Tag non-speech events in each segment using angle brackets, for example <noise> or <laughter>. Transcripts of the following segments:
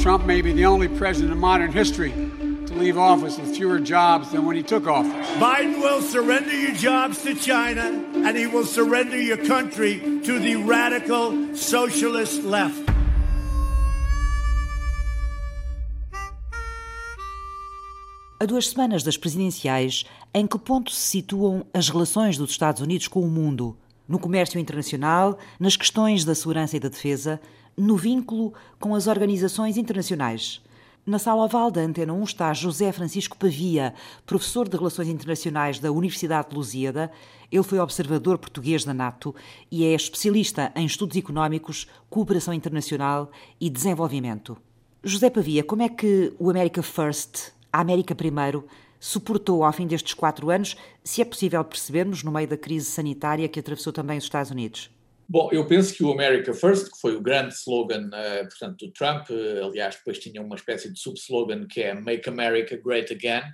Trump may be the only president in modern history to leave office with fewer jobs than when he took office. Biden will surrender your jobs to China and he will surrender your country to the radical socialist left. A duas semanas das presidenciais, em que ponto se situam as relações dos Estados Unidos com o mundo? No comércio internacional, nas questões da segurança e da defesa, no vínculo com as organizações internacionais. Na sala oval da Antena 1 está José Francisco Pavia, professor de Relações Internacionais da Universidade de Lusíada. Ele foi observador português da NATO e é especialista em estudos económicos, cooperação internacional e desenvolvimento. José Pavia, como é que o America First a América Primeiro suportou ao fim destes quatro anos, se é possível percebermos, no meio da crise sanitária que atravessou também os Estados Unidos? Bom, eu penso que o America First, que foi o grande slogan, uh, portanto, do Trump, uh, aliás, depois tinha uma espécie de sub-slogan que é Make America Great Again,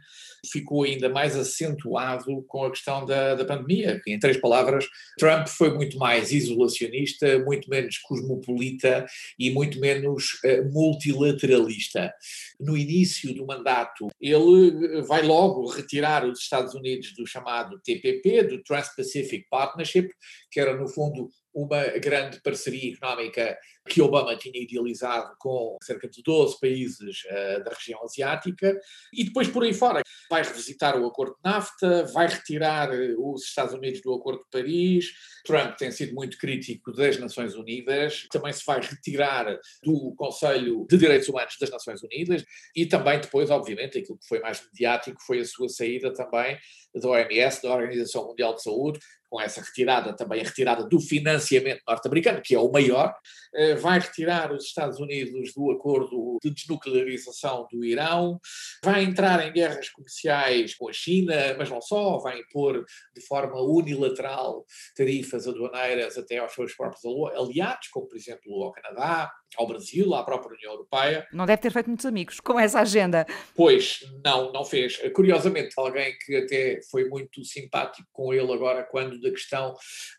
ficou ainda mais acentuado com a questão da, da pandemia. Em três palavras, Trump foi muito mais isolacionista, muito menos cosmopolita e muito menos uh, multilateralista. No início do mandato, ele vai logo retirar os Estados Unidos do chamado TPP, do Trans-Pacific Partnership, que era, no fundo, uma grande parceria económica que Obama tinha idealizado com cerca de 12 países uh, da região asiática, e depois por aí fora vai revisitar o acordo de NAFTA, vai retirar eh, os Estados Unidos do acordo de Paris. Trump tem sido muito crítico das Nações Unidas, também se vai retirar do Conselho de Direitos Humanos das Nações Unidas, e também depois, obviamente, aquilo que foi mais mediático foi a sua saída também da OMS, da Organização Mundial de Saúde, com essa retirada, também a retirada do financiamento norte-americano, que é o maior, eh, vai retirar os Estados Unidos do acordo de desnuclearização do Irão, vai entrar em guerras comerciais com a China, mas não só, vai impor de forma unilateral tarifas aduaneiras até aos seus próprios aliados, como por exemplo ao Canadá, ao Brasil, à própria União Europeia. Não deve ter feito muitos amigos com essa agenda. Pois, não, não fez. Curiosamente, alguém que até foi muito simpático com ele agora, quando da questão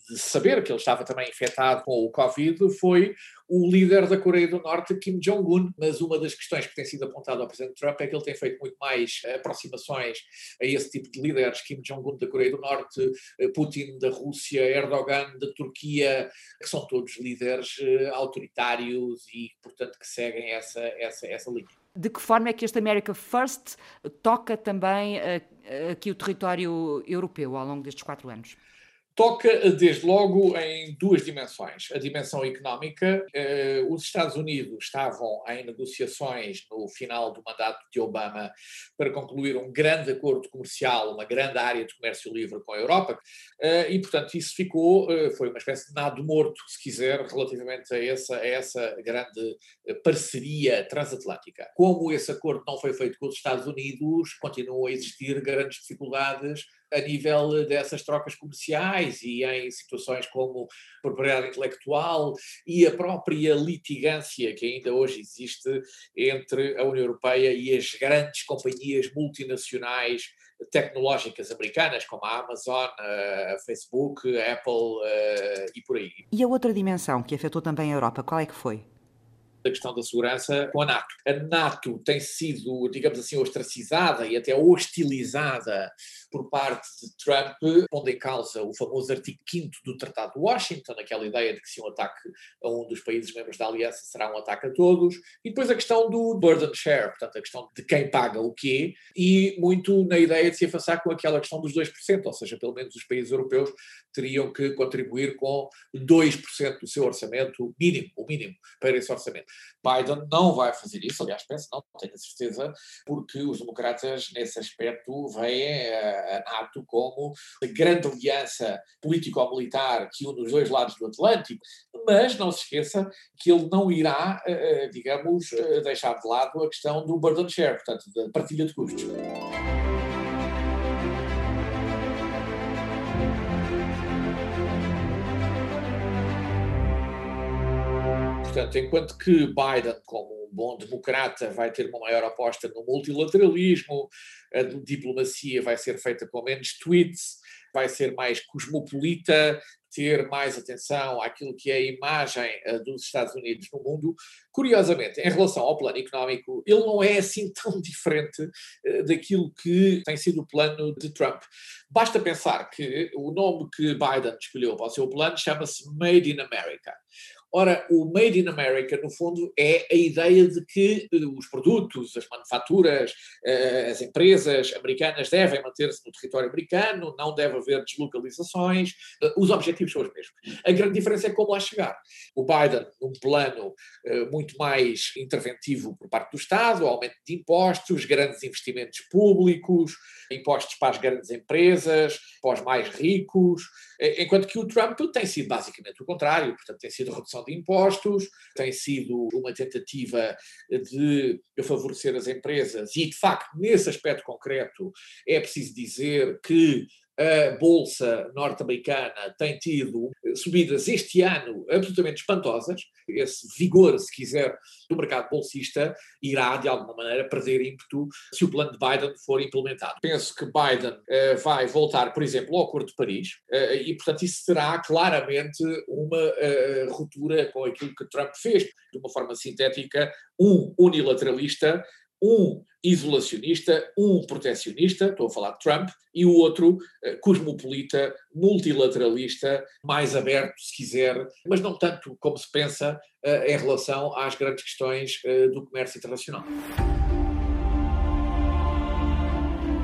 de saber que ele estava também infectado com o Covid, foi o líder da Coreia do Norte, Kim Jong-un. Mas uma das questões que tem sido apontada ao presidente Trump é que ele tem feito muito mais aproximações a esse tipo de líderes, Kim Jong-un da Coreia do Norte, Putin da Rússia, Erdogan da Turquia, que são todos líderes eh, autoritários e, portanto, que seguem essa, essa, essa linha. De que forma é que este America First toca também eh, aqui o território europeu ao longo destes quatro anos? Toca desde logo em duas dimensões. A dimensão económica, eh, os Estados Unidos estavam em negociações no final do mandato de Obama para concluir um grande acordo comercial, uma grande área de comércio livre com a Europa, eh, e portanto isso ficou, eh, foi uma espécie de nado morto, se quiser, relativamente a essa, a essa grande parceria transatlântica. Como esse acordo não foi feito com os Estados Unidos, continuam a existir grandes dificuldades a nível dessas trocas comerciais e em situações como propriedade intelectual e a própria litigância que ainda hoje existe entre a União Europeia e as grandes companhias multinacionais tecnológicas americanas, como a Amazon, a Facebook, a Apple eh, e por aí. E a outra dimensão que afetou também a Europa, qual é que foi? Da questão da segurança com a NATO. A NATO tem sido, digamos assim, ostracizada e até hostilizada por parte de Trump, pondo em causa o famoso artigo 5 do Tratado de Washington, aquela ideia de que se um ataque a um dos países membros da aliança será um ataque a todos, e depois a questão do burden share, portanto a questão de quem paga o quê, e muito na ideia de se avançar com aquela questão dos 2%, ou seja, pelo menos os países europeus teriam que contribuir com 2% do seu orçamento mínimo, o mínimo, para esse orçamento. Biden não vai fazer isso, aliás, penso, não tenho certeza, porque os democratas, nesse aspecto, veem a NATO como a grande aliança político-militar que une os dois lados do Atlântico, mas não se esqueça que ele não irá, eh, eh, digamos, eh, deixar de lado a questão do burden share, portanto, da partilha de custos. Portanto, enquanto que Biden, como um bom democrata, vai ter uma maior aposta no multilateralismo, a diplomacia vai ser feita com menos tweets, vai ser mais cosmopolita, ter mais atenção àquilo que é a imagem uh, dos Estados Unidos no mundo. Curiosamente, em relação ao plano económico, ele não é assim <laughs> tão diferente uh, daquilo que tem sido o plano de Trump. Basta pensar que o nome que Biden escolheu para o seu plano chama-se Made in America. Ora, o Made in America, no fundo, é a ideia de que eh, os produtos, as manufaturas, eh, as empresas americanas devem manter-se no território americano, não deve haver deslocalizações, eh, os objetivos são os mesmos. A grande diferença é como lá chegar. O Biden, num plano muito mais interventivo por parte do Estado, aumento de impostos, grandes investimentos públicos, impostos para as grandes empresas, para os mais ricos, enquanto que o Trump tem sido basicamente o contrário, portanto, tem sido redução de impostos, tem sido uma tentativa de favorecer as empresas, e de facto, nesse aspecto concreto, é preciso dizer que a Bolsa norte-americana tem tido subidas este ano absolutamente espantosas. Esse vigor, se quiser, do mercado bolsista irá, de alguma maneira, perder ímpeto se o plano de Biden for implementado. Penso que Biden uh, vai voltar, por exemplo, ao Acordo de Paris uh, e, portanto, isso será claramente uma uh, ruptura com aquilo que Trump fez, de uma forma sintética, um unilateralista um isolacionista, um protecionista, estou a falar de Trump, e o outro uh, cosmopolita, multilateralista, mais aberto, se quiser, mas não tanto como se pensa uh, em relação às grandes questões uh, do comércio internacional.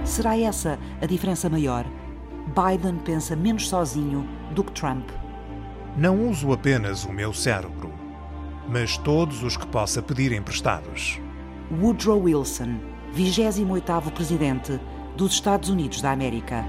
Será essa a diferença maior? Biden pensa menos sozinho do que Trump. Não uso apenas o meu cérebro, mas todos os que possa pedir emprestados. Woodrow Wilson, 28º presidente dos Estados Unidos da América.